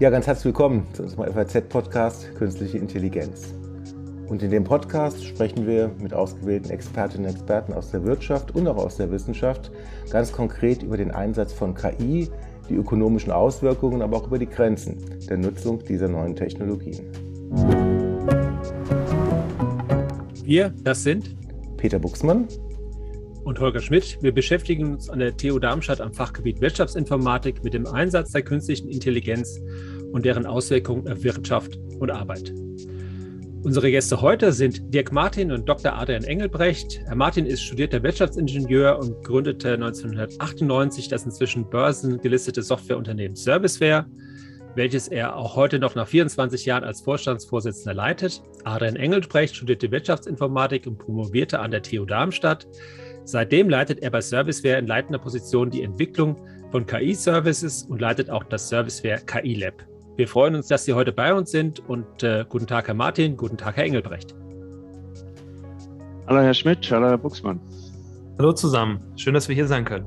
Ja, ganz herzlich willkommen zu unserem FAZ-Podcast Künstliche Intelligenz. Und in dem Podcast sprechen wir mit ausgewählten Expertinnen und Experten aus der Wirtschaft und auch aus der Wissenschaft ganz konkret über den Einsatz von KI, die ökonomischen Auswirkungen, aber auch über die Grenzen der Nutzung dieser neuen Technologien. Wir, das sind Peter Buchsmann und Holger Schmidt. Wir beschäftigen uns an der TU Darmstadt am Fachgebiet Wirtschaftsinformatik mit dem Einsatz der künstlichen Intelligenz und deren Auswirkungen auf Wirtschaft und Arbeit. Unsere Gäste heute sind Dirk Martin und Dr. Adrian Engelbrecht. Herr Martin ist studierter Wirtschaftsingenieur und gründete 1998 das inzwischen börsengelistete Softwareunternehmen Serviceware, welches er auch heute noch nach 24 Jahren als Vorstandsvorsitzender leitet. Adrian Engelbrecht studierte Wirtschaftsinformatik und promovierte an der TU Darmstadt. Seitdem leitet er bei Serviceware in leitender Position die Entwicklung von KI-Services und leitet auch das Serviceware KI Lab. Wir freuen uns, dass Sie heute bei uns sind und äh, guten Tag, Herr Martin, guten Tag, Herr Engelbrecht. Hallo, Herr Schmidt, hallo, Herr Buchsmann. Hallo zusammen, schön, dass wir hier sein können.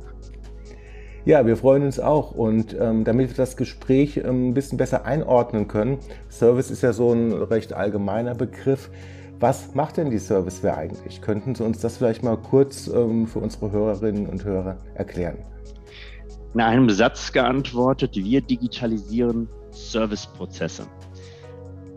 Ja, wir freuen uns auch. Und ähm, damit wir das Gespräch ähm, ein bisschen besser einordnen können, Service ist ja so ein recht allgemeiner Begriff. Was macht denn die Serviceware eigentlich? Könnten Sie uns das vielleicht mal kurz ähm, für unsere Hörerinnen und Hörer erklären? In einem Satz geantwortet, wir digitalisieren Serviceprozesse.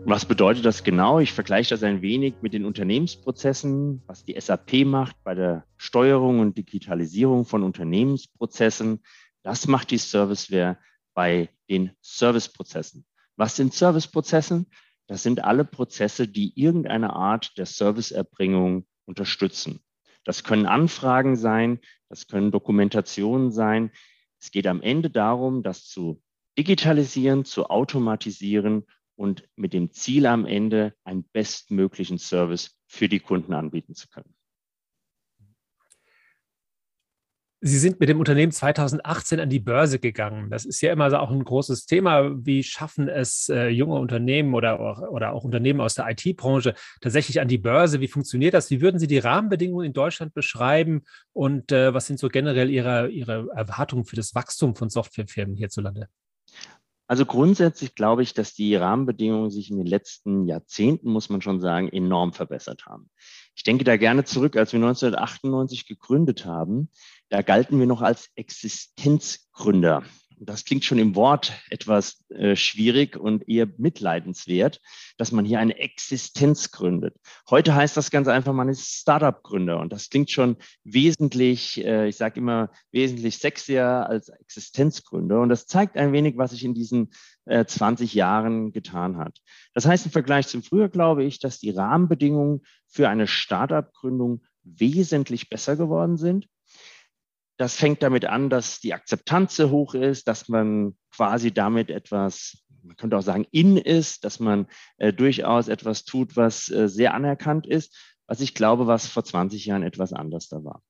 Was bedeutet das genau? Ich vergleiche das ein wenig mit den Unternehmensprozessen, was die SAP macht bei der Steuerung und Digitalisierung von Unternehmensprozessen. Das macht die Serviceware bei den Serviceprozessen. Was sind Serviceprozessen? Das sind alle Prozesse, die irgendeine Art der Serviceerbringung unterstützen. Das können Anfragen sein, das können Dokumentationen sein. Es geht am Ende darum, das zu digitalisieren, zu automatisieren und mit dem Ziel am Ende einen bestmöglichen Service für die Kunden anbieten zu können. Sie sind mit dem Unternehmen 2018 an die Börse gegangen. Das ist ja immer so auch ein großes Thema. Wie schaffen es äh, junge Unternehmen oder, oder auch Unternehmen aus der IT-Branche tatsächlich an die Börse? Wie funktioniert das? Wie würden Sie die Rahmenbedingungen in Deutschland beschreiben? Und äh, was sind so generell Ihre, Ihre Erwartungen für das Wachstum von Softwarefirmen hierzulande? Also grundsätzlich glaube ich, dass die Rahmenbedingungen sich in den letzten Jahrzehnten, muss man schon sagen, enorm verbessert haben. Ich denke da gerne zurück, als wir 1998 gegründet haben. Da galten wir noch als Existenzgründer. Das klingt schon im Wort etwas äh, schwierig und eher mitleidenswert, dass man hier eine Existenz gründet. Heute heißt das ganz einfach, man ist Startup-Gründer und das klingt schon wesentlich, äh, ich sage immer, wesentlich sexier als Existenzgründer. Und das zeigt ein wenig, was sich in diesen äh, 20 Jahren getan hat. Das heißt, im Vergleich zum Früher glaube ich, dass die Rahmenbedingungen für eine Startup-Gründung wesentlich besser geworden sind. Das fängt damit an, dass die Akzeptanz sehr hoch ist, dass man quasi damit etwas, man könnte auch sagen, in ist, dass man äh, durchaus etwas tut, was äh, sehr anerkannt ist, was ich glaube, was vor 20 Jahren etwas anders da war.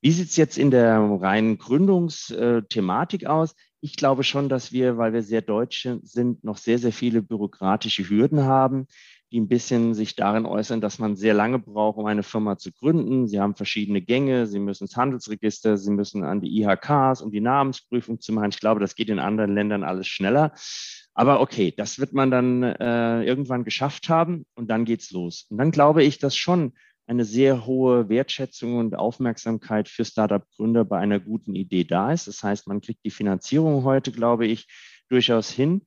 Wie sieht es jetzt in der reinen Gründungsthematik aus? Ich glaube schon, dass wir, weil wir sehr Deutsche sind, noch sehr, sehr viele bürokratische Hürden haben die ein bisschen sich darin äußern, dass man sehr lange braucht, um eine Firma zu gründen. Sie haben verschiedene Gänge, Sie müssen ins Handelsregister, Sie müssen an die IHKs, um die Namensprüfung zu machen. Ich glaube, das geht in anderen Ländern alles schneller. Aber okay, das wird man dann äh, irgendwann geschafft haben und dann geht's los. Und dann glaube ich, dass schon eine sehr hohe Wertschätzung und Aufmerksamkeit für Startup-Gründer bei einer guten Idee da ist. Das heißt, man kriegt die Finanzierung heute, glaube ich, durchaus hin.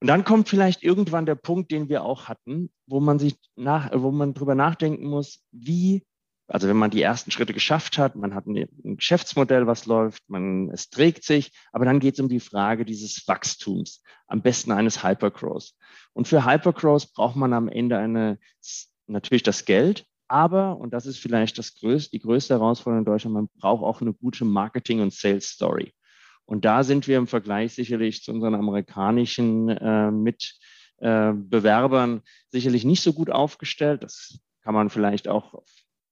Und dann kommt vielleicht irgendwann der Punkt, den wir auch hatten, wo man sich nach, wo man drüber nachdenken muss, wie, also wenn man die ersten Schritte geschafft hat, man hat ein, Geschäftsmodell, was läuft, man, es trägt sich, aber dann geht es um die Frage dieses Wachstums, am besten eines Hypergrowth. Und für Hypergrowth braucht man am Ende eine, natürlich das Geld, aber, und das ist vielleicht das größte, die größte Herausforderung in Deutschland, man braucht auch eine gute Marketing- und Sales-Story. Und da sind wir im Vergleich sicherlich zu unseren amerikanischen äh, Mitbewerbern äh, sicherlich nicht so gut aufgestellt. Das kann man vielleicht auch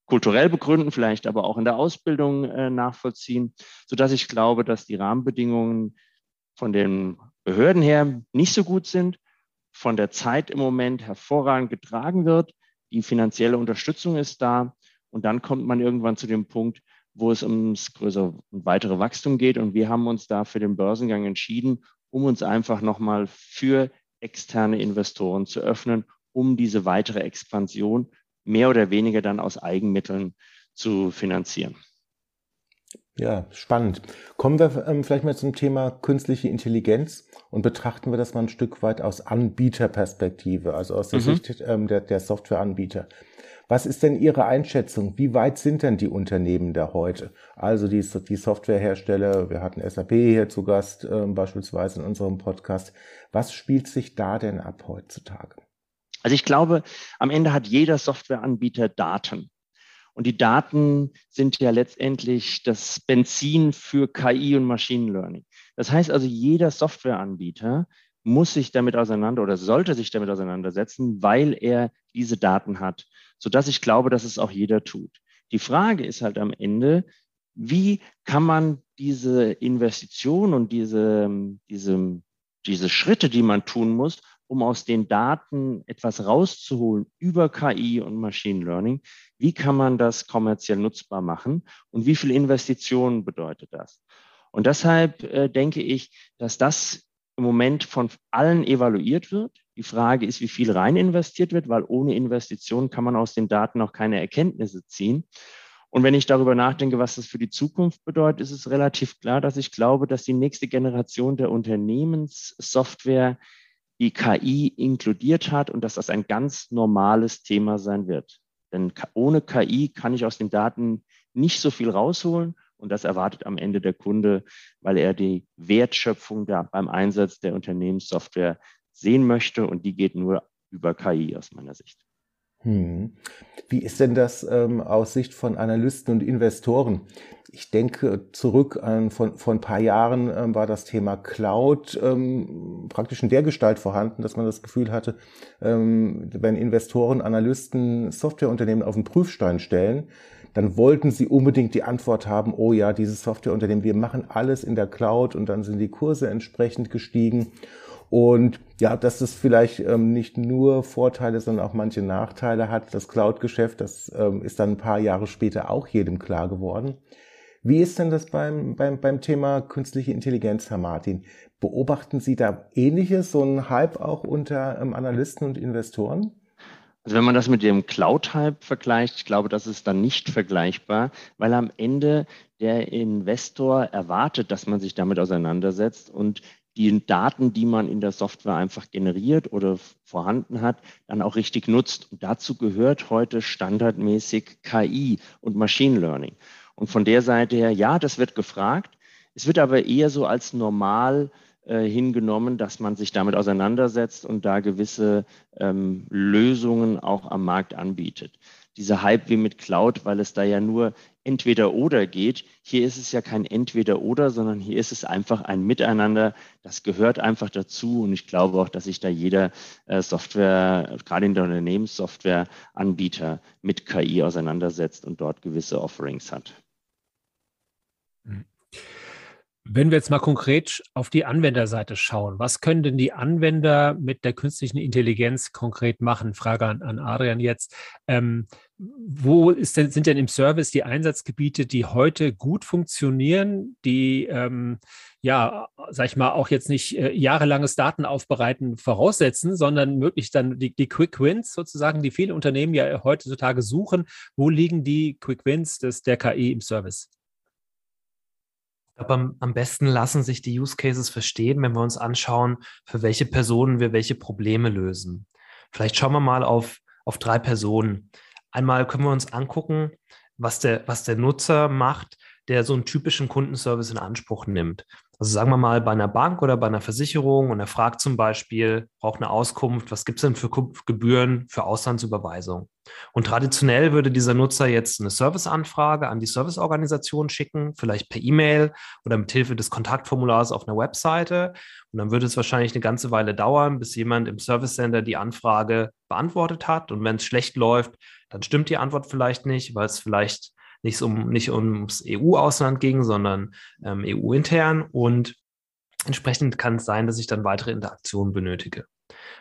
kulturell begründen, vielleicht aber auch in der Ausbildung äh, nachvollziehen, sodass ich glaube, dass die Rahmenbedingungen von den Behörden her nicht so gut sind, von der Zeit im Moment hervorragend getragen wird. Die finanzielle Unterstützung ist da. Und dann kommt man irgendwann zu dem Punkt, wo es ums größere und weitere Wachstum geht. Und wir haben uns da für den Börsengang entschieden, um uns einfach nochmal für externe Investoren zu öffnen, um diese weitere Expansion mehr oder weniger dann aus Eigenmitteln zu finanzieren. Ja, spannend. Kommen wir ähm, vielleicht mal zum Thema künstliche Intelligenz und betrachten wir das mal ein Stück weit aus Anbieterperspektive, also aus der mhm. Sicht ähm, der, der Softwareanbieter. Was ist denn Ihre Einschätzung? Wie weit sind denn die Unternehmen da heute? Also die, die Softwarehersteller, wir hatten SAP hier zu Gast, äh, beispielsweise in unserem Podcast. Was spielt sich da denn ab heutzutage? Also ich glaube, am Ende hat jeder Softwareanbieter Daten. Und die Daten sind ja letztendlich das Benzin für KI und Machine Learning. Das heißt also, jeder Softwareanbieter muss sich damit auseinander oder sollte sich damit auseinandersetzen, weil er diese Daten hat, sodass ich glaube, dass es auch jeder tut. Die Frage ist halt am Ende, wie kann man diese Investition und diese, diese, diese Schritte, die man tun muss, um aus den Daten etwas rauszuholen über KI und Machine Learning. Wie kann man das kommerziell nutzbar machen und wie viel Investitionen bedeutet das? Und deshalb äh, denke ich, dass das im Moment von allen evaluiert wird. Die Frage ist, wie viel rein investiert wird, weil ohne Investition kann man aus den Daten auch keine Erkenntnisse ziehen. Und wenn ich darüber nachdenke, was das für die Zukunft bedeutet, ist es relativ klar, dass ich glaube, dass die nächste Generation der Unternehmenssoftware die KI inkludiert hat und dass das ein ganz normales Thema sein wird. Denn ohne KI kann ich aus den Daten nicht so viel rausholen und das erwartet am Ende der Kunde, weil er die Wertschöpfung da beim Einsatz der Unternehmenssoftware sehen möchte und die geht nur über KI aus meiner Sicht. Hm. Wie ist denn das ähm, aus Sicht von Analysten und Investoren? Ich denke zurück an von, von ein paar Jahren ähm, war das Thema Cloud ähm, praktisch in der Gestalt vorhanden, dass man das Gefühl hatte, ähm, wenn Investoren, Analysten Softwareunternehmen auf den Prüfstein stellen, dann wollten sie unbedingt die Antwort haben, oh ja, dieses Softwareunternehmen, wir machen alles in der Cloud und dann sind die Kurse entsprechend gestiegen. Und ja, dass es vielleicht ähm, nicht nur Vorteile, sondern auch manche Nachteile hat, das Cloud-Geschäft, das ähm, ist dann ein paar Jahre später auch jedem klar geworden. Wie ist denn das beim, beim, beim Thema künstliche Intelligenz, Herr Martin? Beobachten Sie da ähnliches, so einen Hype auch unter ähm, Analysten und Investoren? Also wenn man das mit dem Cloud-Hype vergleicht, ich glaube, das ist dann nicht vergleichbar, weil am Ende der Investor erwartet, dass man sich damit auseinandersetzt und die Daten, die man in der Software einfach generiert oder vorhanden hat, dann auch richtig nutzt. Und dazu gehört heute standardmäßig KI und Machine Learning. Und von der Seite her, ja, das wird gefragt. Es wird aber eher so als normal äh, hingenommen, dass man sich damit auseinandersetzt und da gewisse ähm, Lösungen auch am Markt anbietet dieser Hype wie mit Cloud, weil es da ja nur entweder oder geht. Hier ist es ja kein entweder oder, sondern hier ist es einfach ein Miteinander. Das gehört einfach dazu. Und ich glaube auch, dass sich da jeder äh, Software, gerade in der Unternehmenssoftware-Anbieter mit KI auseinandersetzt und dort gewisse Offerings hat. Mhm. Wenn wir jetzt mal konkret auf die Anwenderseite schauen, was können denn die Anwender mit der künstlichen Intelligenz konkret machen? Frage an, an Adrian jetzt. Ähm, wo denn, sind denn im Service die Einsatzgebiete, die heute gut funktionieren, die ähm, ja, sag ich mal, auch jetzt nicht äh, jahrelanges Datenaufbereiten voraussetzen, sondern möglichst dann die, die Quick Wins sozusagen, die viele Unternehmen ja heutzutage suchen. Wo liegen die Quick Wins des, der KI im Service? Glaube, am, am besten lassen sich die Use Cases verstehen, wenn wir uns anschauen, für welche Personen wir welche Probleme lösen. Vielleicht schauen wir mal auf, auf drei Personen. Einmal können wir uns angucken, was der, was der Nutzer macht, der so einen typischen Kundenservice in Anspruch nimmt. Also sagen wir mal bei einer Bank oder bei einer Versicherung und er fragt zum Beispiel, braucht eine Auskunft, was gibt es denn für Gebühren für Auslandsüberweisung? Und traditionell würde dieser Nutzer jetzt eine Serviceanfrage an die Serviceorganisation schicken, vielleicht per E-Mail oder mit Hilfe des Kontaktformulars auf einer Webseite. Und dann würde es wahrscheinlich eine ganze Weile dauern, bis jemand im Service Center die Anfrage beantwortet hat. Und wenn es schlecht läuft, dann stimmt die Antwort vielleicht nicht, weil es vielleicht nicht, um, nicht ums EU-Ausland ging, sondern ähm, EU-intern. Und entsprechend kann es sein, dass ich dann weitere Interaktionen benötige.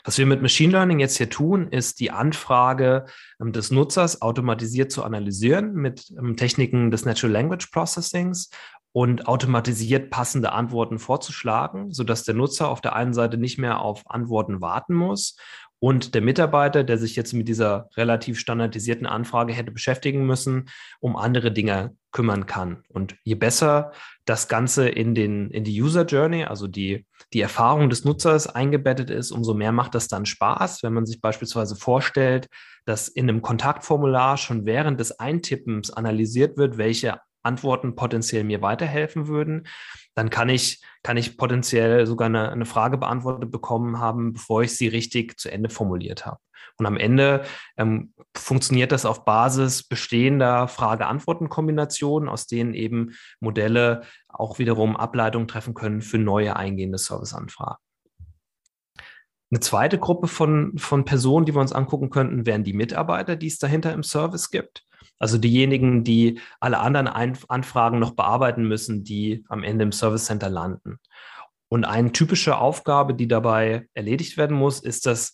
Was wir mit Machine Learning jetzt hier tun, ist die Anfrage ähm, des Nutzers automatisiert zu analysieren mit ähm, Techniken des Natural Language Processings und automatisiert passende Antworten vorzuschlagen, sodass der Nutzer auf der einen Seite nicht mehr auf Antworten warten muss und der Mitarbeiter, der sich jetzt mit dieser relativ standardisierten Anfrage hätte beschäftigen müssen, um andere Dinge kümmern kann. Und je besser das Ganze in, den, in die User Journey, also die, die Erfahrung des Nutzers eingebettet ist, umso mehr macht das dann Spaß, wenn man sich beispielsweise vorstellt, dass in einem Kontaktformular schon während des Eintippens analysiert wird, welche Antworten potenziell mir weiterhelfen würden, dann kann ich, kann ich potenziell sogar eine, eine Frage beantwortet bekommen haben, bevor ich sie richtig zu Ende formuliert habe. Und am Ende ähm, funktioniert das auf Basis bestehender Frage-Antworten-Kombinationen, aus denen eben Modelle auch wiederum Ableitungen treffen können für neue eingehende Serviceanfragen. Eine zweite Gruppe von, von Personen, die wir uns angucken könnten, wären die Mitarbeiter, die es dahinter im Service gibt. Also diejenigen, die alle anderen Ein Anfragen noch bearbeiten müssen, die am Ende im Service Center landen. Und eine typische Aufgabe, die dabei erledigt werden muss, ist das,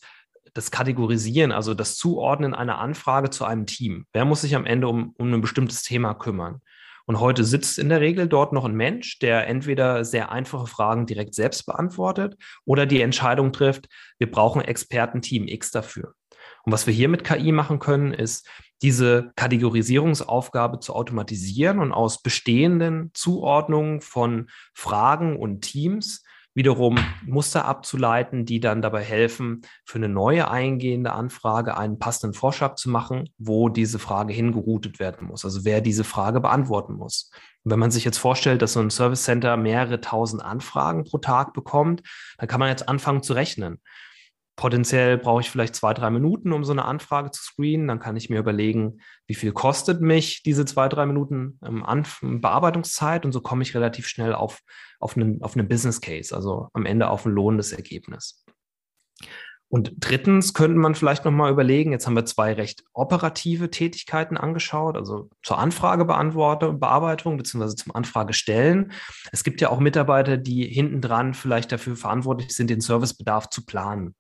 das Kategorisieren, also das Zuordnen einer Anfrage zu einem Team. Wer muss sich am Ende um, um ein bestimmtes Thema kümmern? Und heute sitzt in der Regel dort noch ein Mensch, der entweder sehr einfache Fragen direkt selbst beantwortet oder die Entscheidung trifft, wir brauchen Expertenteam X dafür. Und was wir hier mit KI machen können, ist diese Kategorisierungsaufgabe zu automatisieren und aus bestehenden Zuordnungen von Fragen und Teams wiederum Muster abzuleiten, die dann dabei helfen, für eine neue eingehende Anfrage einen passenden Vorschlag zu machen, wo diese Frage hingeroutet werden muss, also wer diese Frage beantworten muss. Wenn man sich jetzt vorstellt, dass so ein Service Center mehrere tausend Anfragen pro Tag bekommt, dann kann man jetzt anfangen zu rechnen. Potenziell brauche ich vielleicht zwei, drei Minuten, um so eine Anfrage zu screenen. Dann kann ich mir überlegen, wie viel kostet mich diese zwei, drei Minuten ähm, Bearbeitungszeit und so komme ich relativ schnell auf, auf, einen, auf einen Business Case, also am Ende auf ein lohnendes Ergebnis. Und drittens könnte man vielleicht nochmal überlegen, jetzt haben wir zwei recht operative Tätigkeiten angeschaut, also zur Anfragebeantwortung, Bearbeitung beziehungsweise zum Anfragestellen. Es gibt ja auch Mitarbeiter, die hintendran vielleicht dafür verantwortlich sind, den Servicebedarf zu planen.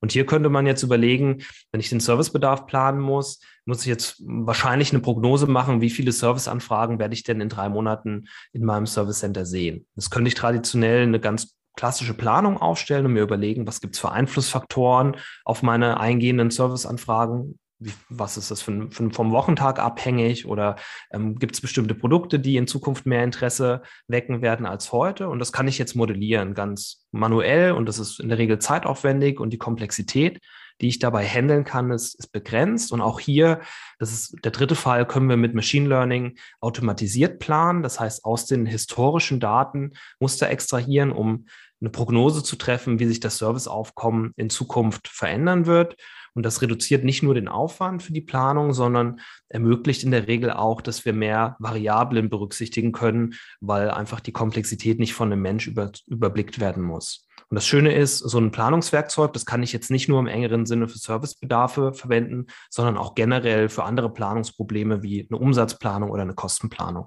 Und hier könnte man jetzt überlegen, wenn ich den Servicebedarf planen muss, muss ich jetzt wahrscheinlich eine Prognose machen, wie viele Serviceanfragen werde ich denn in drei Monaten in meinem Service Center sehen. Das könnte ich traditionell eine ganz klassische Planung aufstellen und mir überlegen, was gibt es für Einflussfaktoren auf meine eingehenden Serviceanfragen. Wie, was ist das für, für, vom Wochentag abhängig oder ähm, gibt es bestimmte Produkte, die in Zukunft mehr Interesse wecken werden als heute? Und das kann ich jetzt modellieren, ganz manuell und das ist in der Regel zeitaufwendig und die Komplexität die ich dabei handeln kann, ist, ist begrenzt. Und auch hier, das ist der dritte Fall, können wir mit Machine Learning automatisiert planen. Das heißt, aus den historischen Daten Muster extrahieren, um eine Prognose zu treffen, wie sich das Serviceaufkommen in Zukunft verändern wird. Und das reduziert nicht nur den Aufwand für die Planung, sondern ermöglicht in der Regel auch, dass wir mehr Variablen berücksichtigen können, weil einfach die Komplexität nicht von einem Mensch über, überblickt werden muss. Und das Schöne ist, so ein Planungswerkzeug, das kann ich jetzt nicht nur im engeren Sinne für Servicebedarfe verwenden, sondern auch generell für andere Planungsprobleme wie eine Umsatzplanung oder eine Kostenplanung.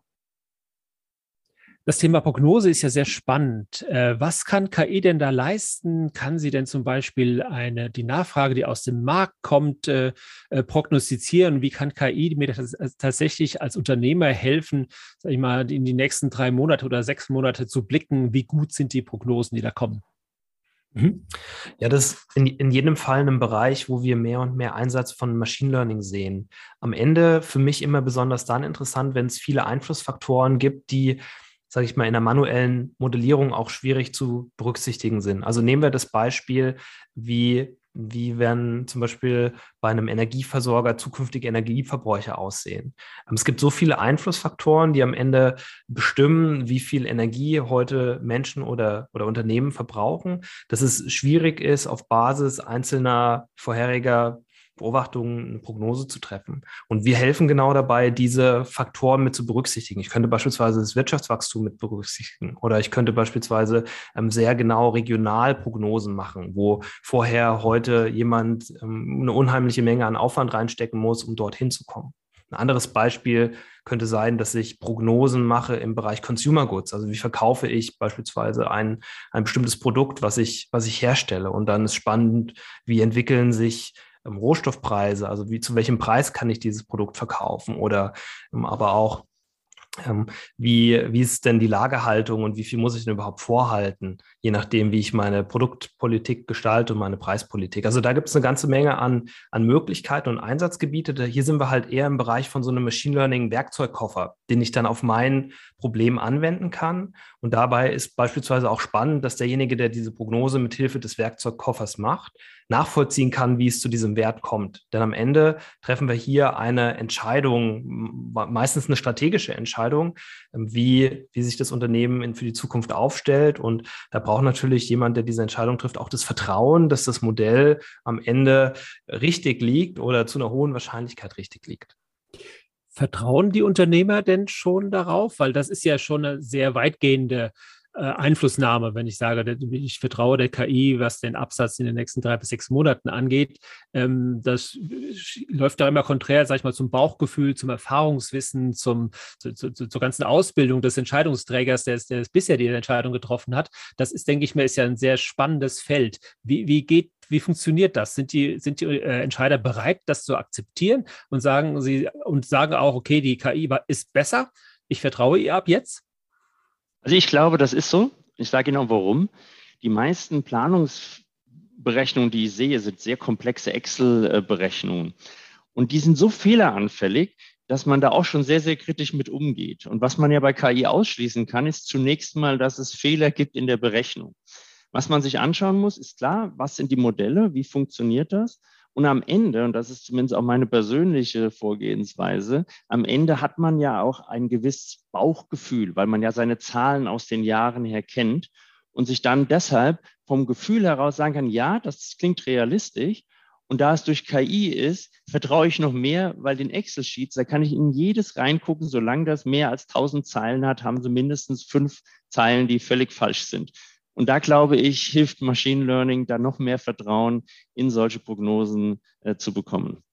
Das Thema Prognose ist ja sehr spannend. Äh, was kann KI denn da leisten? Kann sie denn zum Beispiel eine, die Nachfrage, die aus dem Markt kommt, äh, äh, prognostizieren? Wie kann KI mir tatsächlich als Unternehmer helfen, sag ich mal, in die nächsten drei Monate oder sechs Monate zu blicken? Wie gut sind die Prognosen, die da kommen? Mhm. Ja, das ist in, in jedem Fall ein Bereich, wo wir mehr und mehr Einsatz von Machine Learning sehen. Am Ende für mich immer besonders dann interessant, wenn es viele Einflussfaktoren gibt, die, sage ich mal, in der manuellen Modellierung auch schwierig zu berücksichtigen sind. Also nehmen wir das Beispiel, wie wie werden zum Beispiel bei einem Energieversorger zukünftige Energieverbräuche aussehen? Ähm, es gibt so viele Einflussfaktoren, die am Ende bestimmen, wie viel Energie heute Menschen oder, oder Unternehmen verbrauchen, dass es schwierig ist, auf Basis einzelner vorheriger Beobachtungen eine Prognose zu treffen. Und wir helfen genau dabei, diese Faktoren mit zu berücksichtigen. Ich könnte beispielsweise das Wirtschaftswachstum mit berücksichtigen oder ich könnte beispielsweise ähm, sehr genau regional Prognosen machen, wo vorher heute jemand ähm, eine unheimliche Menge an Aufwand reinstecken muss, um dorthin zu kommen. Ein anderes Beispiel könnte sein, dass ich Prognosen mache im Bereich Consumer Goods. Also wie verkaufe ich beispielsweise ein, ein bestimmtes Produkt, was ich, was ich herstelle. Und dann ist spannend, wie entwickeln sich ähm, Rohstoffpreise, also wie zu welchem Preis kann ich dieses Produkt verkaufen oder ähm, aber auch ähm, wie, wie ist denn die Lagerhaltung und wie viel muss ich denn überhaupt vorhalten, je nachdem, wie ich meine Produktpolitik gestalte und meine Preispolitik. Also da gibt es eine ganze Menge an, an Möglichkeiten und Einsatzgebiete. Hier sind wir halt eher im Bereich von so einem Machine Learning Werkzeugkoffer, den ich dann auf mein Problem anwenden kann. Und dabei ist beispielsweise auch spannend, dass derjenige, der diese Prognose mit Hilfe des Werkzeugkoffers macht, nachvollziehen kann, wie es zu diesem Wert kommt. Denn am Ende treffen wir hier eine Entscheidung, meistens eine strategische Entscheidung, ähm, wie, wie sich das Unternehmen für die Zukunft aufstellt. Und da braucht natürlich jemand, der diese Entscheidung trifft, auch das Vertrauen, dass das Modell am Ende richtig liegt oder zu einer hohen Wahrscheinlichkeit richtig liegt. Vertrauen die Unternehmer denn schon darauf? Weil das ist ja schon eine sehr weitgehende äh, Einflussnahme, wenn ich sage, ich vertraue der KI, was den Absatz in den nächsten drei bis sechs Monaten angeht. Ähm, das läuft da immer konträr, sag ich mal, zum Bauchgefühl, zum Erfahrungswissen, zum, zu, zu, zur ganzen Ausbildung des Entscheidungsträgers, der, der bisher die Entscheidung getroffen hat. Das ist, denke ich mir, ist ja ein sehr spannendes Feld. Wie, wie geht wie funktioniert das? Sind die, sind die äh, Entscheider bereit, das zu akzeptieren und sagen sie und sagen auch, okay, die KI ist besser, ich vertraue ihr ab jetzt? Also ich glaube, das ist so. Ich sage Ihnen auch warum. Die meisten Planungsberechnungen, die ich sehe, sind sehr komplexe Excel-Berechnungen. Und die sind so fehleranfällig, dass man da auch schon sehr, sehr kritisch mit umgeht. Und was man ja bei KI ausschließen kann, ist zunächst mal, dass es Fehler gibt in der Berechnung. Was man sich anschauen muss, ist klar, was sind die Modelle, wie funktioniert das? Und am Ende, und das ist zumindest auch meine persönliche Vorgehensweise, am Ende hat man ja auch ein gewisses Bauchgefühl, weil man ja seine Zahlen aus den Jahren her kennt und sich dann deshalb vom Gefühl heraus sagen kann, ja, das klingt realistisch. Und da es durch KI ist, vertraue ich noch mehr, weil den Excel-Sheets, da kann ich in jedes reingucken, solange das mehr als 1000 Zeilen hat, haben sie mindestens fünf Zeilen, die völlig falsch sind. Und da glaube ich, hilft Machine Learning, da noch mehr Vertrauen in solche Prognosen äh, zu bekommen.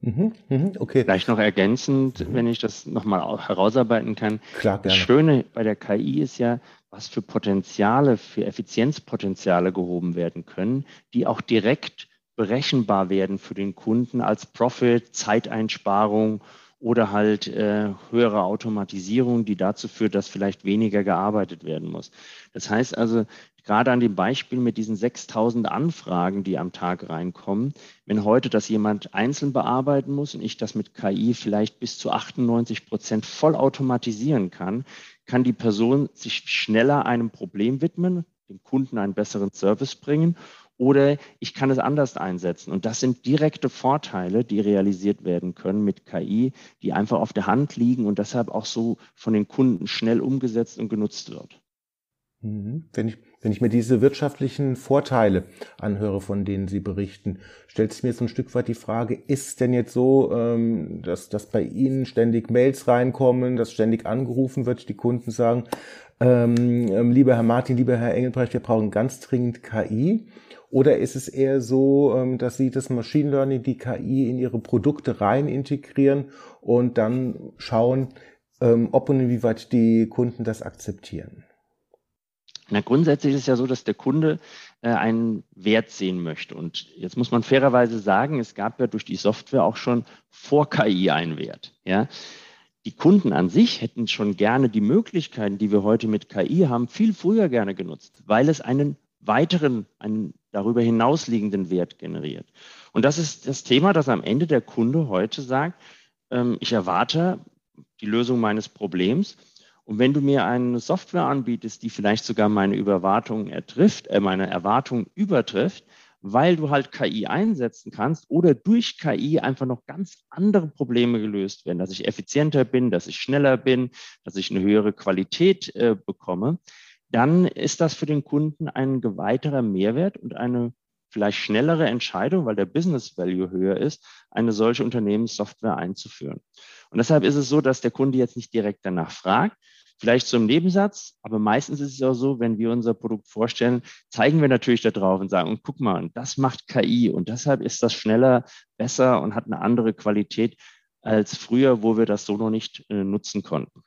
Mhm, mhm, okay. Vielleicht noch ergänzend, mhm. wenn ich das nochmal herausarbeiten kann. Klar, das Schöne bei der KI ist ja, was für Potenziale, für Effizienzpotenziale gehoben werden können, die auch direkt berechenbar werden für den Kunden als Profit, Zeiteinsparung oder halt äh, höhere Automatisierung, die dazu führt, dass vielleicht weniger gearbeitet werden muss. Das heißt also, gerade an dem Beispiel mit diesen 6000 Anfragen, die am Tag reinkommen, wenn heute das jemand einzeln bearbeiten muss und ich das mit KI vielleicht bis zu 98 Prozent voll automatisieren kann, kann die Person sich schneller einem Problem widmen, dem Kunden einen besseren Service bringen oder ich kann es anders einsetzen. Und das sind direkte Vorteile, die realisiert werden können mit KI, die einfach auf der Hand liegen und deshalb auch so von den Kunden schnell umgesetzt und genutzt wird. Mhm. Wenn ich, wenn ich mir diese wirtschaftlichen Vorteile anhöre, von denen Sie berichten, stellt sich mir so ein Stück weit die Frage, ist denn jetzt so, ähm, dass, dass bei Ihnen ständig Mails reinkommen, dass ständig angerufen wird, die Kunden sagen, ähm, ähm lieber Herr Martin, lieber Herr Engelbrecht, wir brauchen ganz dringend KI. Oder ist es eher so, ähm, dass Sie das Machine Learning, die KI in Ihre Produkte rein integrieren und dann schauen, ähm, ob und inwieweit die Kunden das akzeptieren? Na, grundsätzlich ist es ja so, dass der Kunde äh, einen Wert sehen möchte. Und jetzt muss man fairerweise sagen, es gab ja durch die Software auch schon vor KI einen Wert. Ja? Die Kunden an sich hätten schon gerne die Möglichkeiten, die wir heute mit KI haben, viel früher gerne genutzt, weil es einen weiteren, einen darüber hinausliegenden Wert generiert. Und das ist das Thema, dass am Ende der Kunde heute sagt, ähm, ich erwarte die Lösung meines Problems. Und wenn du mir eine Software anbietest, die vielleicht sogar meine Überwartung ertrifft, äh, meine Erwartung übertrifft, weil du halt KI einsetzen kannst oder durch KI einfach noch ganz andere Probleme gelöst werden, dass ich effizienter bin, dass ich schneller bin, dass ich eine höhere Qualität äh, bekomme, dann ist das für den Kunden ein weiterer Mehrwert und eine vielleicht schnellere Entscheidung, weil der Business Value höher ist, eine solche Unternehmenssoftware einzuführen. Und deshalb ist es so, dass der Kunde jetzt nicht direkt danach fragt, vielleicht zum Nebensatz, aber meistens ist es auch so, wenn wir unser Produkt vorstellen, zeigen wir natürlich da drauf und sagen, und guck mal, das macht KI und deshalb ist das schneller, besser und hat eine andere Qualität als früher, wo wir das so noch nicht äh, nutzen konnten.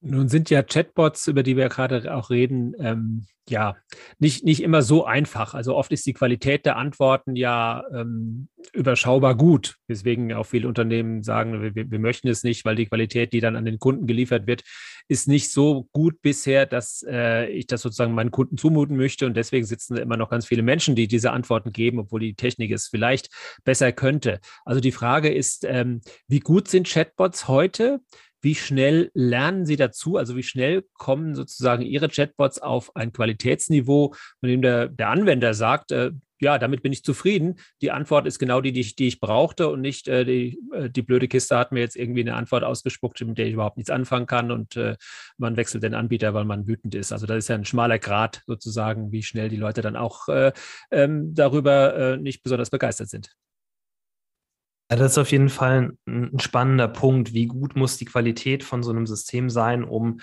Nun sind ja Chatbots, über die wir gerade auch reden, ähm, ja, nicht, nicht immer so einfach. Also oft ist die Qualität der Antworten ja ähm, überschaubar gut. Deswegen auch viele Unternehmen sagen, wir, wir, möchten es nicht, weil die Qualität, die dann an den Kunden geliefert wird, ist nicht so gut bisher, dass äh, ich das sozusagen meinen Kunden zumuten möchte. Und deswegen sitzen da immer noch ganz viele Menschen, die diese Antworten geben, obwohl die Technik es vielleicht besser könnte. Also die Frage ist, ähm, wie gut sind Chatbots heute? Wie schnell lernen Sie dazu? Also wie schnell kommen sozusagen Ihre Chatbots auf ein Qualitätsniveau, von dem der, der Anwender sagt, äh, ja, damit bin ich zufrieden. Die Antwort ist genau die, die ich, die ich brauchte und nicht äh, die, äh, die blöde Kiste hat mir jetzt irgendwie eine Antwort ausgespuckt, mit der ich überhaupt nichts anfangen kann und äh, man wechselt den Anbieter, weil man wütend ist. Also das ist ja ein schmaler Grad sozusagen, wie schnell die Leute dann auch äh, ähm, darüber äh, nicht besonders begeistert sind. Ja, das ist auf jeden Fall ein, spannender Punkt. Wie gut muss die Qualität von so einem System sein, um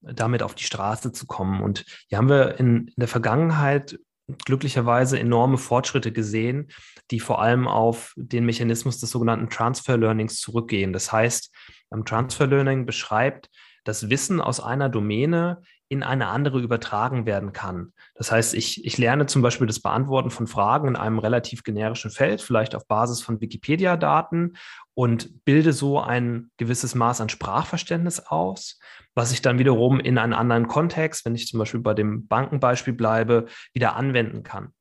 damit auf die Straße zu kommen? Und hier haben wir in, in der Vergangenheit glücklicherweise enorme Fortschritte gesehen, die vor allem auf den Mechanismus des sogenannten Transfer Learnings zurückgehen. Das heißt, Transfer Learning beschreibt, dass Wissen aus einer Domäne in eine andere übertragen werden kann. Das heißt, ich, ich lerne zum Beispiel das Beantworten von Fragen in einem relativ generischen Feld, vielleicht auf Basis von Wikipedia-Daten und bilde so ein gewisses Maß an Sprachverständnis aus, was ich dann wiederum in einen anderen Kontext, wenn ich zum Beispiel bei dem Bankenbeispiel bleibe, wieder anwenden kann.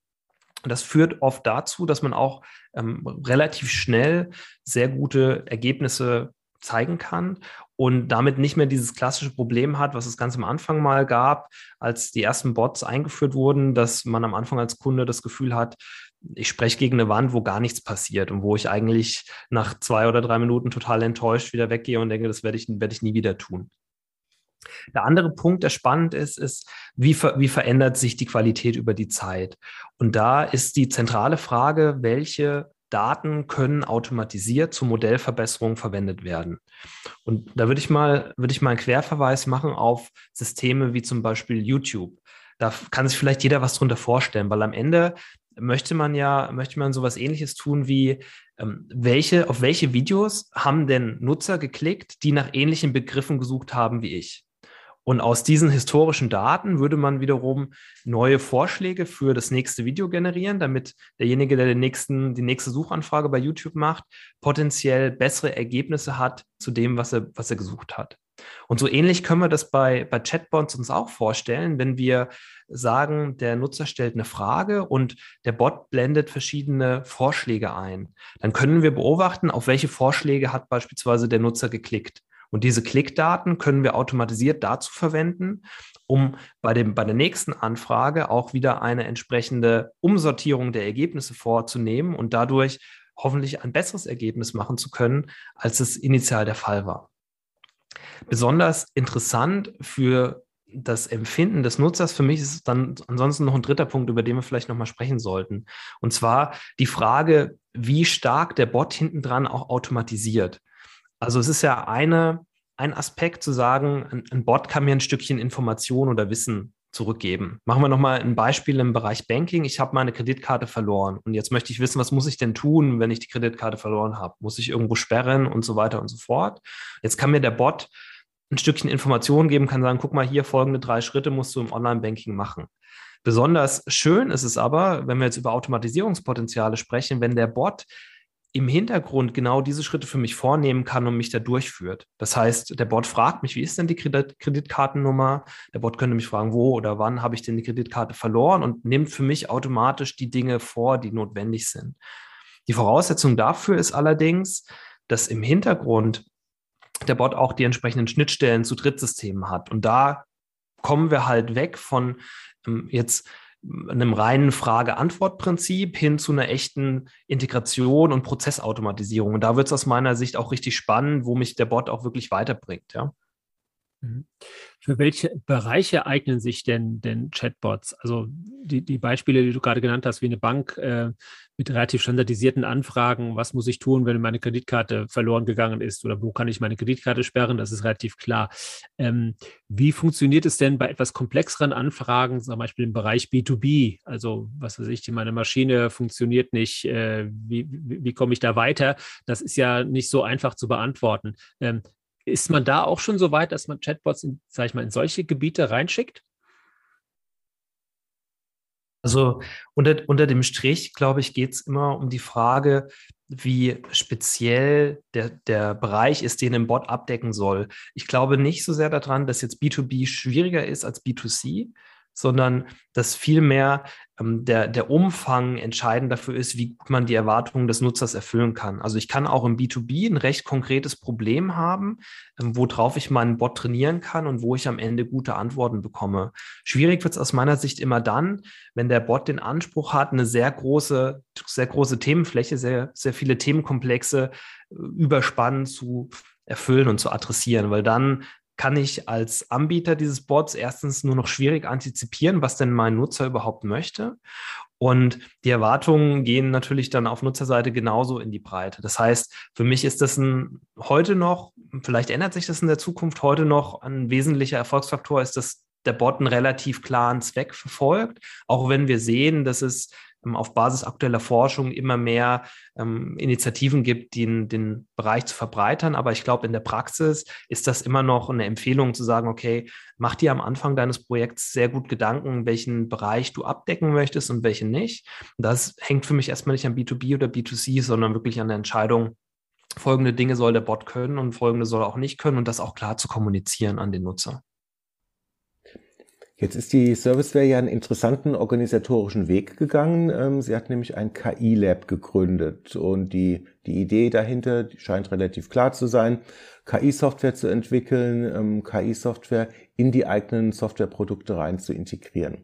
Und das führt oft dazu, dass man auch ähm, relativ schnell sehr gute Ergebnisse zeigen kann und damit nicht mehr dieses klassische Problem hat, was es ganz am Anfang mal gab, als die ersten Bots eingeführt wurden, dass man am Anfang als Kunde das Gefühl hat, ich spreche gegen eine Wand, wo gar nichts passiert und wo ich eigentlich nach zwei oder drei Minuten total enttäuscht wieder weggehe und denke, das werde ich, werde ich nie wieder tun. Der andere Punkt, der spannend ist, ist, wie, ver wie verändert sich die Qualität über die Zeit? Und da ist die zentrale Frage, welche Daten können automatisiert zur Modellverbesserung verwendet werden. Und da würde ich mal, würde ich mal einen Querverweis machen auf Systeme wie zum Beispiel YouTube. Da kann sich vielleicht jeder was drunter vorstellen, weil am Ende möchte man ja, möchte man sowas ähnliches tun wie, ähm, welche, auf welche Videos haben denn Nutzer geklickt, die nach ähnlichen Begriffen gesucht haben wie ich? Und aus diesen historischen Daten würde man wiederum neue Vorschläge für das nächste Video generieren, damit derjenige, der den nächsten, die nächste Suchanfrage bei YouTube macht, potenziell bessere Ergebnisse hat zu dem, was er, was er gesucht hat. Und so ähnlich können wir das bei, bei Chatbots uns auch vorstellen, wenn wir sagen, der Nutzer stellt eine Frage und der Bot blendet verschiedene Vorschläge ein. Dann können wir beobachten, auf welche Vorschläge hat beispielsweise der Nutzer geklickt. Und diese Klickdaten können wir automatisiert dazu verwenden, um bei, dem, bei der nächsten Anfrage auch wieder eine entsprechende Umsortierung der Ergebnisse vorzunehmen und dadurch hoffentlich ein besseres Ergebnis machen zu können, als es initial der Fall war. Besonders interessant für das Empfinden des Nutzers, für mich ist dann ansonsten noch ein dritter Punkt, über den wir vielleicht nochmal sprechen sollten. Und zwar die Frage, wie stark der Bot hintendran auch automatisiert. Also es ist ja eine, ein Aspekt zu sagen, ein, ein Bot kann mir ein Stückchen Information oder Wissen zurückgeben. Machen wir nochmal ein Beispiel im Bereich Banking. Ich habe meine Kreditkarte verloren und jetzt möchte ich wissen, was muss ich denn tun, wenn ich die Kreditkarte verloren habe? Muss ich irgendwo sperren und so weiter und so fort? Jetzt kann mir der Bot ein Stückchen Informationen geben, kann sagen, guck mal hier, folgende drei Schritte musst du im Online-Banking machen. Besonders schön ist es aber, wenn wir jetzt über Automatisierungspotenziale sprechen, wenn der Bot im Hintergrund genau diese Schritte für mich vornehmen kann und mich da durchführt. Das heißt, der Bot fragt mich, wie ist denn die Kredit Kreditkartennummer? Der Bot könnte mich fragen, wo oder wann habe ich denn die Kreditkarte verloren und nimmt für mich automatisch die Dinge vor, die notwendig sind. Die Voraussetzung dafür ist allerdings, dass im Hintergrund der Bot auch die entsprechenden Schnittstellen zu Drittsystemen hat. Und da kommen wir halt weg von ähm, jetzt einem reinen Frage-Antwort-Prinzip hin zu einer echten Integration und Prozessautomatisierung. Und da wird es aus meiner Sicht auch richtig spannend, wo mich der Bot auch wirklich weiterbringt. Ja. Mhm. Für welche Bereiche eignen sich denn, denn Chatbots? Also die, die Beispiele, die du gerade genannt hast, wie eine Bank äh, mit relativ standardisierten Anfragen, was muss ich tun, wenn meine Kreditkarte verloren gegangen ist oder wo kann ich meine Kreditkarte sperren, das ist relativ klar. Ähm, wie funktioniert es denn bei etwas komplexeren Anfragen, zum Beispiel im Bereich B2B? Also was weiß ich, meine Maschine funktioniert nicht, äh, wie, wie, wie komme ich da weiter? Das ist ja nicht so einfach zu beantworten. Ähm, Ist man da auch schon so weit, dass man Chatbots, in, sag ich mal, in solche Gebiete reinschickt? Also unter, unter dem Strich, glaube ich, geht es immer um die Frage, wie speziell der, der Bereich ist, den ein Bot abdecken soll. Ich glaube nicht so sehr daran, dass jetzt B2B schwieriger ist als B2C, sondern dass vielmehr ähm, der, der Umfang entscheidend dafür ist, wie gut man die Erwartungen des Nutzers erfüllen kann. Also ich kann auch im B2B ein recht konkretes Problem haben, ähm, worauf ich meinen Bot trainieren kann und wo ich am Ende gute Antworten bekomme. Schwierig wird es aus meiner Sicht immer dann, wenn der Bot den Anspruch hat, eine sehr große, sehr große Themenfläche, sehr, sehr viele Themenkomplexe äh, überspannend zu erfüllen und zu adressieren, weil dann kann ich als Anbieter dieses Bots erstens nur noch schwierig antizipieren, was denn mein Nutzer überhaupt möchte. Und die Erwartungen gehen natürlich dann auf Nutzerseite genauso in die Breite. Das heißt, für mich ist das ein, heute noch, vielleicht ändert sich das in der Zukunft, heute noch ein wesentlicher Erfolgsfaktor ist, dass der Bot einen relativ klaren Zweck verfolgt, auch wenn wir sehen, dass es auf Basis aktueller Forschung immer mehr ähm, Initiativen gibt, den, den Bereich zu verbreitern. Aber ich glaube, in der Praxis ist das immer noch eine Empfehlung zu sagen, okay, mach dir am Anfang deines Projekts sehr gut Gedanken, welchen Bereich du abdecken möchtest und welchen nicht. Das hängt für mich erstmal nicht an B2B oder B2C, sondern wirklich an der Entscheidung, folgende Dinge soll der Bot können und folgende soll er auch nicht können und das auch klar zu kommunizieren an den Nutzer. Jetzt ist die Serviceware ja einen interessanten organisatorischen Weg gegangen. Ähm, sie hat nämlich ein KI-Lab gegründet und die, die Idee dahinter scheint relativ klar zu sein, KI-Software zu entwickeln, ähm, KI-Software in die eigenen Softwareprodukte rein zu integrieren.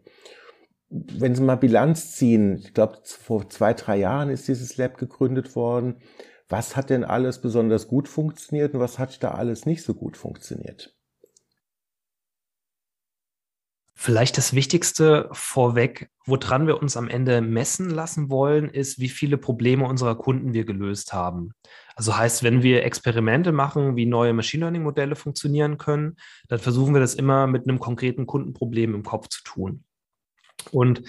Wenn Sie mal Bilanz ziehen, ich glaube, vor zwei, drei Jahren ist dieses Lab gegründet worden. Was hat denn alles besonders gut funktioniert und was hat da alles nicht so gut funktioniert? Vielleicht das Wichtigste vorweg, woran wir uns am Ende messen lassen wollen, ist, wie viele Probleme unserer Kunden wir gelöst haben. Also heißt, wenn wir Experimente machen, wie neue Machine Learning Modelle funktionieren können, dann versuchen wir das immer mit einem konkreten Kundenproblem im Kopf zu tun. Und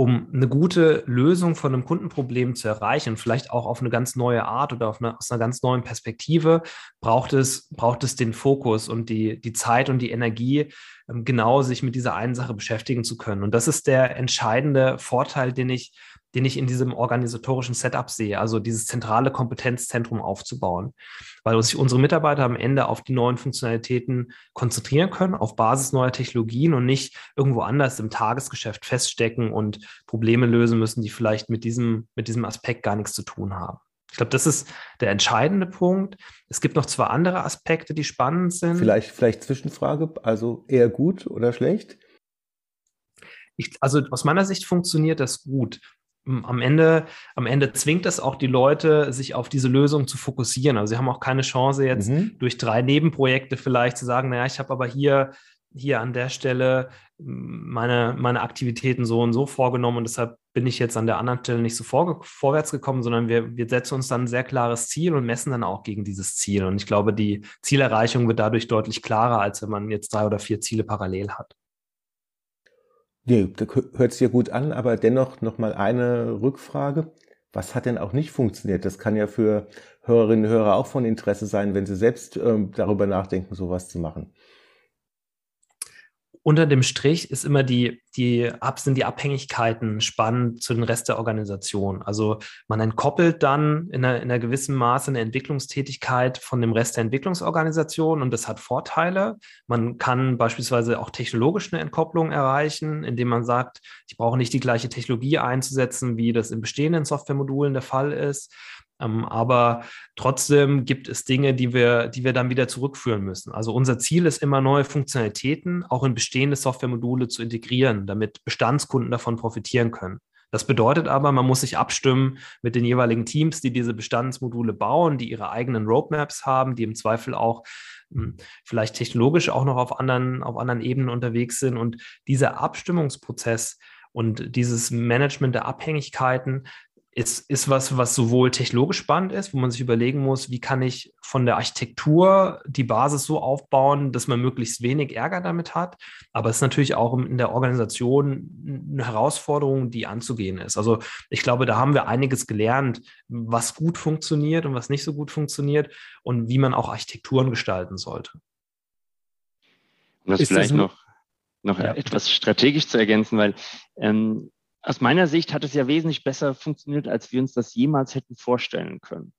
um eine gute Lösung von einem Kundenproblem zu erreichen, vielleicht auch auf eine ganz neue Art oder eine, aus einer ganz neuen Perspektive, braucht es, braucht es den Fokus und die, die Zeit und die Energie, ähm, genau sich mit dieser einen Sache beschäftigen zu können. Und das ist der entscheidende Vorteil, den ich den ich in diesem organisatorischen Setup sehe, also dieses zentrale Kompetenzzentrum aufzubauen, weil sich unsere Mitarbeiter am Ende auf die neuen Funktionalitäten konzentrieren können, auf Basis neuer Technologien und nicht irgendwo anders im Tagesgeschäft feststecken und Probleme lösen müssen, die vielleicht mit diesem, mit diesem Aspekt gar nichts zu tun haben. Ich glaube, das ist der entscheidende Punkt. Es gibt noch zwei andere Aspekte, die spannend sind. Vielleicht, vielleicht Zwischenfrage, also eher gut oder schlecht? Ich, also aus meiner Sicht funktioniert das gut am Ende, am Ende zwingt es auch die Leute, sich auf diese Lösung zu fokussieren. Also sie haben auch keine Chance jetzt mhm. durch drei Nebenprojekte vielleicht zu sagen, naja, ich habe aber hier, hier an der Stelle meine, meine Aktivitäten so und so vorgenommen und deshalb bin ich jetzt an der anderen Stelle nicht so vor, vorwärts gekommen, sondern wir, wir setzen uns dann ein sehr klares Ziel und messen dann auch gegen dieses Ziel. Und ich glaube, die Zielerreichung wird dadurch deutlich klarer, als wenn man jetzt drei oder vier Ziele parallel hat. Nee, hört sich ja gut an, aber dennoch nochmal eine Rückfrage. Was hat denn auch nicht funktioniert? Das kann ja für Hörerinnen und Hörer auch von Interesse sein, wenn sie selbst ähm, darüber nachdenken, sowas zu machen unter dem Strich ist immer die, die, sind die Abhängigkeiten spannend zu den Rest der Organisation. Also man entkoppelt dann in einer, in einer gewissen Maße eine Entwicklungstätigkeit von dem Rest der Entwicklungsorganisation und das hat Vorteile. Man kann beispielsweise auch technologisch eine Entkopplung erreichen, indem man sagt, ich brauche nicht die gleiche Technologie einzusetzen, wie das in bestehenden Softwaremodulen der Fall ist. Ähm, aber trotzdem gibt es Dinge, die wir, die wir dann wieder zurückführen müssen. Also unser Ziel ist immer, neue Funktionalitäten auch in bestehende Softwaremodule zu integrieren, damit Bestandskunden davon profitieren können. Das bedeutet aber, man muss sich abstimmen mit den jeweiligen Teams, die diese Bestandsmodule bauen, die ihre eigenen Roadmaps haben, die im Zweifel auch hm, vielleicht technologisch auch noch auf anderen, auf anderen Ebenen unterwegs sind. Und dieser Abstimmungsprozess und dieses Management der Abhängigkeiten ist, ist was, was sowohl technologisch spannend ist, wo man sich überlegen muss, wie kann ich von der Architektur die Basis so aufbauen, dass man möglichst wenig Ärger damit hat. Aber es ist natürlich auch in der Organisation eine Herausforderung, die anzugehen ist. Also ich glaube, da haben wir einiges gelernt, was gut funktioniert und was nicht so gut funktioniert und wie man auch Architekturen gestalten sollte. Um das ist vielleicht das noch, noch ja. etwas strategisch zu ergänzen, weil ähm, aus meiner Sicht hat es ja wesentlich besser funktioniert, als wir uns das jemals hätten vorstellen können.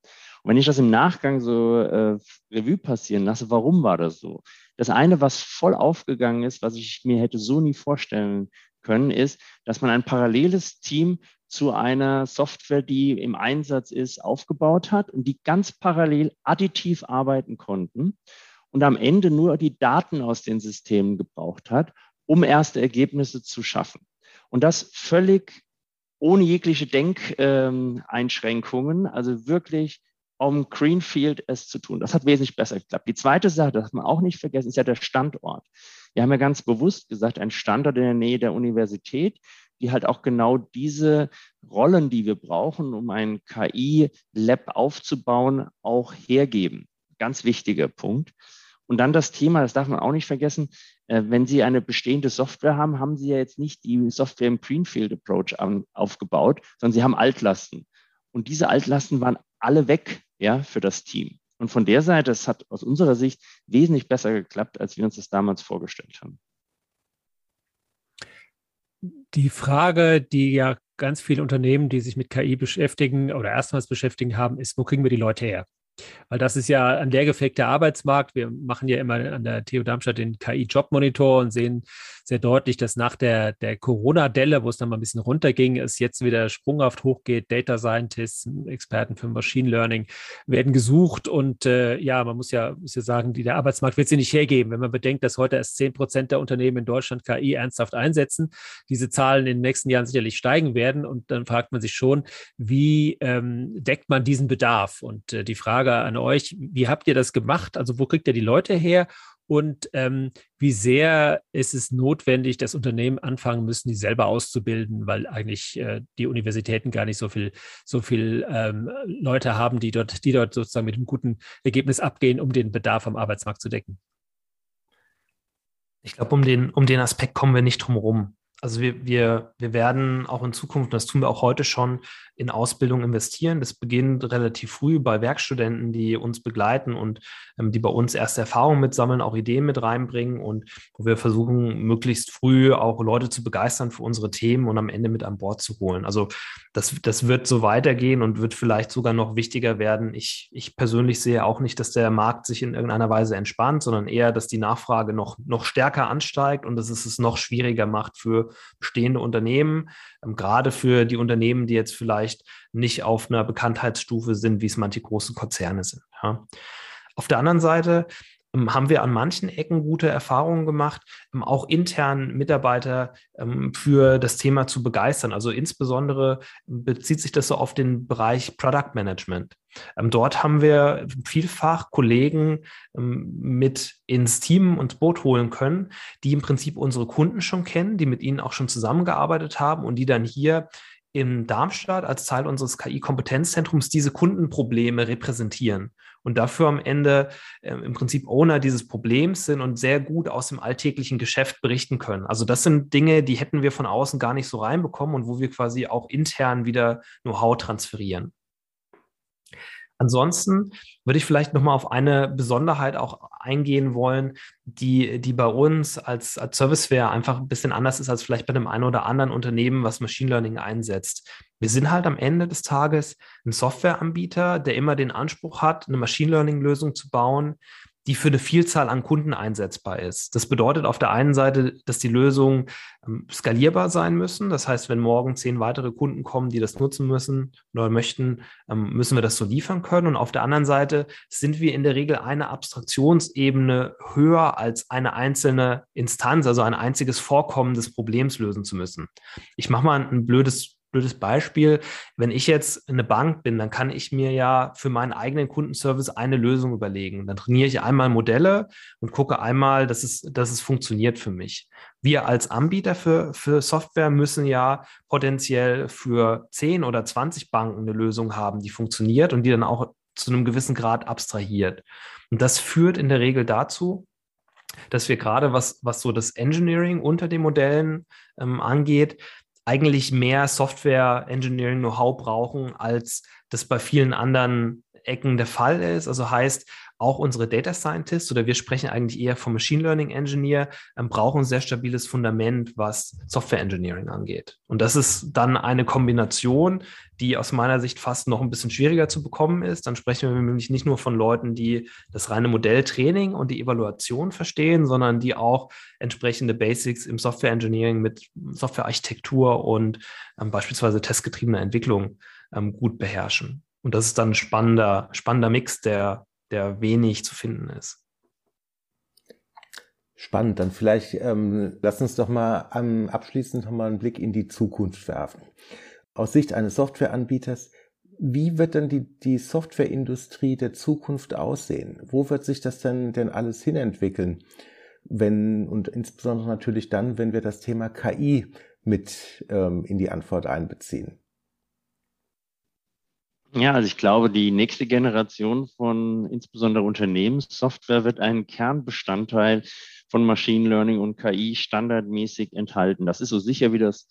Und wenn ich das im Nachgang so äh, Revue passieren lasse, warum war das so? Das eine, was voll aufgegangen ist, was ich mir hätte so nie vorstellen können, ist, dass man ein paralleles Team zu einer Software, die im Einsatz ist, aufgebaut hat und die ganz parallel additiv arbeiten konnten und am Ende nur die Daten aus den Systemen gebraucht hat, um erste Ergebnisse zu schaffen. Und das völlig ohne jegliche Denkeinschränkungen, ähm, also wirklich um Greenfield es zu tun. Das hat wesentlich besser geklappt. Die zweite Sache, das hat man auch nicht vergessen, ist ja der Standort. Wir haben ja ganz bewusst gesagt, ein Standort in der Nähe der Universität, die halt auch genau diese Rollen, die wir brauchen, um ein KI-Lab aufzubauen, auch hergeben. Ganz wichtiger Punkt. Und dann das Thema, das darf man auch nicht vergessen, wenn Sie eine bestehende Software haben, haben Sie ja jetzt nicht die Software im Greenfield Approach aufgebaut, sondern Sie haben Altlasten. Und diese Altlasten waren alle weg ja, für das Team. Und von der Seite, es hat aus unserer Sicht wesentlich besser geklappt, als wir uns das damals vorgestellt haben. Die Frage, die ja ganz viele Unternehmen, die sich mit KI beschäftigen oder erstmals beschäftigen haben, ist, wo kriegen wir die Leute her? Weil das ist ja ein leergefegter Arbeitsmarkt. Wir machen ja immer an der TU Darmstadt den KI-Jobmonitor und sehen sehr deutlich, dass nach der, der Corona-Delle, wo es dann mal ein bisschen runterging, es jetzt wieder sprunghaft hochgeht. Data Scientists, Experten für Machine Learning werden gesucht. Und äh, ja, man muss ja, muss ja sagen, die, der Arbeitsmarkt wird sie nicht hergeben. Wenn man bedenkt, dass heute erst 10 Prozent der Unternehmen in Deutschland KI ernsthaft einsetzen, diese Zahlen in den nächsten Jahren sicherlich steigen werden. Und dann fragt man sich schon, wie ähm, deckt man diesen Bedarf? Und äh, die Frage an euch, wie habt ihr das gemacht? Also wo kriegt ihr die Leute her? und ähm, wie sehr ist es notwendig, dass Unternehmen anfangen müssen, die selber auszubilden, weil eigentlich äh, die Universitäten gar nicht so viel, so viel ähm, Leute haben, die dort, die dort sozusagen mit einem guten Ergebnis abgehen, um den Bedarf am Arbeitsmarkt zu decken. Ich glaube, um den, um den Aspekt kommen wir nicht drum herum. Also wir, wir, wir werden auch in Zukunft, das tun wir auch heute schon, in Ausbildung investieren. Das beginnt relativ früh bei Werkstudenten, die uns begleiten und ähm, die bei uns erste Erfahrungen mitsammeln, auch Ideen mit reinbringen und wo wir versuchen, möglichst früh auch Leute zu begeistern für unsere Themen und am Ende mit an Bord zu holen. Also das, das wird so weitergehen und wird vielleicht sogar noch wichtiger werden. Ich, ich persönlich sehe auch nicht, dass der Markt sich in irgendeiner Weise entspannt, sondern eher, dass die Nachfrage noch, noch stärker ansteigt und dass es es noch schwieriger macht für bestehende Unternehmen, ähm, gerade für die Unternehmen, die jetzt vielleicht nicht auf einer Bekanntheitsstufe sind, wie es manche große Konzerne sind. Ja. Auf der anderen Seite haben wir an manchen Ecken gute Erfahrungen gemacht, ähm, auch intern Mitarbeiter ähm, für das Thema zu begeistern. Also insbesondere bezieht sich das so auf den Bereich Product Management. Dort haben wir vielfach Kollegen mit ins Team und Boot holen können, die im Prinzip unsere Kunden schon kennen, die mit ihnen auch schon zusammengearbeitet haben und die dann hier in Darmstadt als Teil unseres KI-Kompetenzzentrums diese Kundenprobleme repräsentieren und dafür am Ende äh, im Prinzip Owner dieses Problems sind und sehr gut aus dem alltäglichen Geschäft berichten können. Also das sind Dinge, die hätten wir von außen gar nicht so reinbekommen und wo wir quasi auch intern wieder Know-how transferieren. Ansonsten würde ich vielleicht nochmal auf eine Besonderheit auch eingehen wollen, die, die bei uns als, als Serviceware einfach ein bisschen anders ist als vielleicht bei dem einen oder anderen Unternehmen, was Machine Learning einsetzt. Wir sind halt am Ende des Tages ein Softwareanbieter, der immer den Anspruch hat, eine Machine Learning-Lösung zu bauen, die für eine Vielzahl an Kunden einsetzbar ist. Das bedeutet auf der einen Seite, dass die Lösungen ähm, skalierbar sein müssen. Das heißt, wenn morgen zehn weitere Kunden kommen, die das nutzen müssen oder möchten, ähm, müssen wir das so liefern können. Und auf der anderen Seite sind wir in der Regel eine Abstraktionsebene höher als eine einzelne Instanz, also ein einziges Vorkommen des Problems lösen zu müssen. Ich mache mal ein blödes blödes Beispiel. Wenn ich jetzt eine Bank bin, dann kann ich mir ja für meinen eigenen Kundenservice eine Lösung überlegen. Dann trainiere ich einmal Modelle und gucke einmal, dass es, dass es funktioniert für mich. Wir als Anbieter für, für Software müssen ja potenziell für 10 oder 20 Banken eine Lösung haben, die funktioniert und die dann auch zu einem gewissen Grad abstrahiert. Und das führt in der Regel dazu, dass wir gerade was, was so das Engineering unter den Modellen ähm, angeht, eigentlich mehr Software-Engineering-Know-how brauchen, als das bei vielen anderen Ecken der Fall ist. Also heißt, auch unsere Data Scientists oder wir sprechen eigentlich eher vom Machine Learning Engineer, ähm, brauchen ein sehr stabiles Fundament, was Software Engineering angeht. Und das ist dann eine Kombination, die aus meiner Sicht fast noch ein bisschen schwieriger zu bekommen ist. Dann sprechen wir nämlich nicht nur von Leuten, die das reine Modelltraining und die Evaluation verstehen, sondern die auch entsprechende Basics im Software Engineering mit Softwarearchitektur und ähm, beispielsweise testgetriebener Entwicklung ähm, gut beherrschen. Und das ist dann ein spannender, spannender Mix, der der wenig zu finden ist. Spannend, dann vielleicht ähm, lass uns doch mal am abschließend noch mal einen Blick in die Zukunft werfen. Aus Sicht eines Softwareanbieters, wie wird denn die, die Softwareindustrie der Zukunft aussehen? Wo wird sich das denn, denn alles hinentwickeln? Wenn, und insbesondere natürlich dann, wenn wir das Thema KI mit ähm, in die Antwort einbeziehen. Ja, also ich glaube, die nächste Generation von insbesondere Unternehmenssoftware wird einen Kernbestandteil von Machine Learning und KI standardmäßig enthalten. Das ist so sicher wie das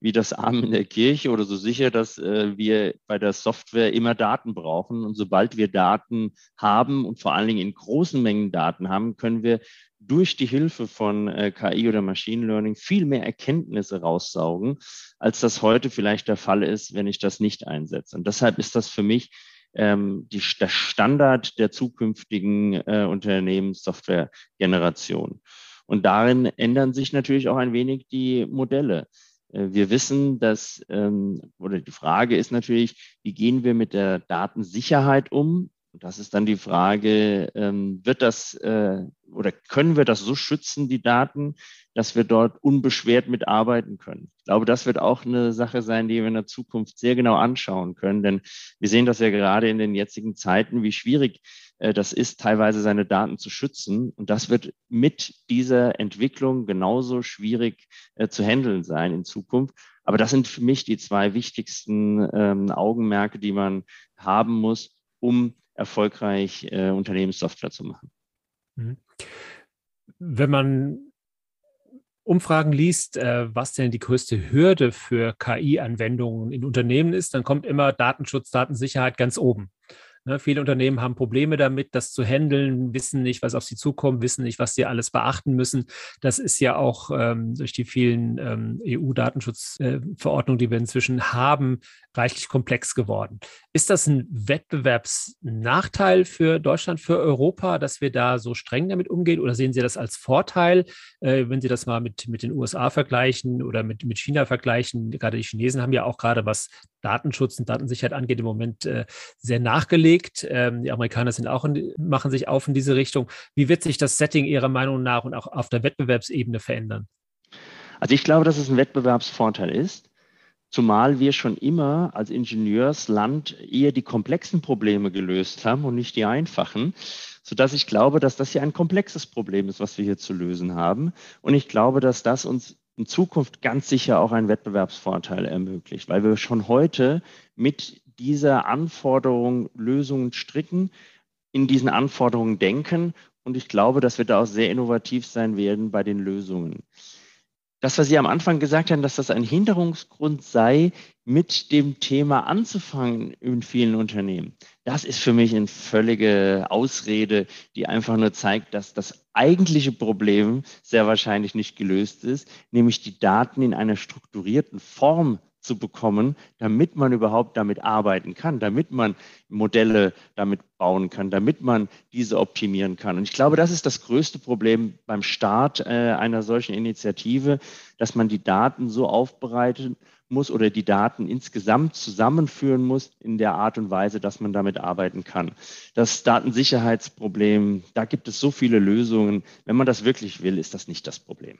wie das Arm in der Kirche oder so sicher, dass äh, wir bei der Software immer Daten brauchen. Und sobald wir Daten haben und vor allen Dingen in großen Mengen Daten haben, können wir durch die Hilfe von äh, KI oder Machine Learning viel mehr Erkenntnisse raussaugen, als das heute vielleicht der Fall ist, wenn ich das nicht einsetze. Und deshalb ist das für mich ähm, die, der Standard der zukünftigen äh, Unternehmenssoftware-Generation. Und darin ändern sich natürlich auch ein wenig die Modelle. Äh, wir wissen, dass, ähm, oder die Frage ist natürlich, wie gehen wir mit der Datensicherheit um? Und das ist dann die Frage, ähm, wird das äh, oder können wir das so schützen, die Daten, dass wir dort unbeschwert mitarbeiten können? Ich glaube, das wird auch eine Sache sein, die wir in der Zukunft sehr genau anschauen können, denn wir sehen das ja gerade in den jetzigen Zeiten, wie schwierig äh, das ist, teilweise seine Daten zu schützen. Und das wird mit dieser Entwicklung genauso schwierig äh, zu handeln sein in Zukunft. Aber das sind für mich die zwei wichtigsten ähm, Augenmerke, die man haben muss, um erfolgreich äh, Unternehmenssoftware zu machen. Mhm. Wenn man Umfragen liest, äh, was denn die größte Hürde für KI-Anwendungen in Unternehmen ist, dann kommt immer Datenschutz, Datensicherheit ganz oben. Ne, viele Unternehmen haben Probleme damit, das zu handeln, wissen nicht, was auf sie zukommt, wissen nicht, was sie alles beachten müssen. Das ist ja auch ähm, durch die vielen ähm, EU-Datenschutzverordnungen, äh, die wir inzwischen haben, reichlich komplex geworden. Ist das ein Wettbewerbsnachteil für Deutschland, für Europa, dass wir da so streng damit umgehen? Oder sehen Sie das als Vorteil, äh, wenn Sie das mal mit, mit den USA vergleichen oder mit, mit China vergleichen? Gerade die Chinesen haben ja auch gerade, was Datenschutz und Datensicherheit angeht, im Moment äh, sehr nachgelegt. Ähm, die Amerikaner sind auch in, machen sich auf in diese Richtung. Wie wird sich das Setting Ihrer Meinung nach und auch auf der Wettbewerbsebene verändern? Also ich glaube, dass es ein Wettbewerbsvorteil ist, zumal wir schon immer als Ingenieursland eher die komplexen Probleme gelöst haben und nicht die einfachen, sodass ich glaube, dass das hier ein komplexes Problem ist, was wir hier zu lösen haben. Und ich glaube, dass das uns in Zukunft ganz sicher auch einen Wettbewerbsvorteil ermöglicht, weil wir schon heute mit dieser Anforderung Lösungen stricken, in diesen Anforderungen denken. Und ich glaube, dass wir da auch sehr innovativ sein werden bei den Lösungen das, was Sie am Anfang gesagt haben, dass das ein Hinderungsgrund sei, mit dem Thema anzufangen in vielen Unternehmen, das ist für mich eine völlige Ausrede, die einfach nur zeigt, dass das eigentliche Problem sehr wahrscheinlich nicht gelöst ist, nämlich die Daten in einer strukturierten Form zu bekommen, damit man überhaupt damit arbeiten kann, damit man Modelle damit bauen kann, damit man diese optimieren kann. Und ich glaube, das ist das größte Problem beim Start äh, einer solchen Initiative, dass man die Daten so aufbereiten muss oder die Daten insgesamt zusammenführen muss in der Art und Weise, dass man damit arbeiten kann. Das Datensicherheitsproblem, da gibt es so viele Lösungen. Wenn man das wirklich will, ist das nicht das Problem.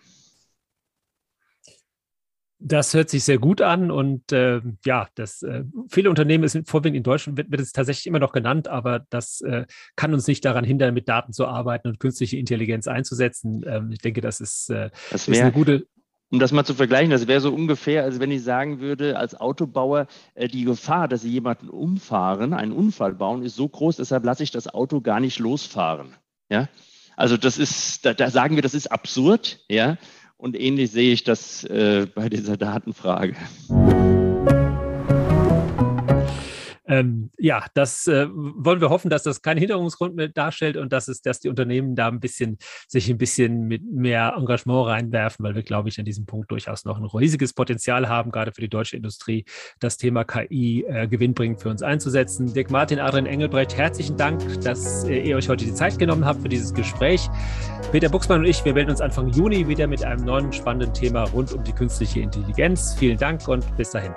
Das hört sich sehr gut an und äh, ja, das äh, viele Unternehmen sind vorwiegend in Deutschland wird, wird es tatsächlich immer noch genannt, aber das äh, kann uns nicht daran hindern, mit Daten zu arbeiten und künstliche Intelligenz einzusetzen. Ähm, ich denke, das ist, äh, das wär, ist eine gute. Um das mal zu vergleichen, das wäre so ungefähr, als wenn ich sagen würde, als Autobauer, äh, die Gefahr, dass Sie jemanden umfahren, einen Unfall bauen, ist so groß, deshalb lasse ich das Auto gar nicht losfahren. Ja, also das ist, da, da sagen wir, das ist absurd, ja. Und ähnlich sehe ich das äh, bei dieser Datenfrage. Ähm, ja, das äh, wollen wir hoffen, dass das keinen Hinderungsgrund mehr darstellt und dass es, dass die Unternehmen da ein bisschen sich ein bisschen mit mehr Engagement reinwerfen, weil wir, glaube ich, an diesem Punkt durchaus noch ein riesiges Potenzial haben, gerade für die deutsche Industrie, das Thema KI äh, gewinnbringend für uns einzusetzen. Dirk Martin, Adrian Engelbrecht, herzlichen Dank, dass äh, ihr euch heute die Zeit genommen habt für dieses Gespräch. Peter Buchsmann und ich, wir melden uns Anfang Juni wieder mit einem neuen spannenden Thema rund um die künstliche Intelligenz. Vielen Dank und bis dahin.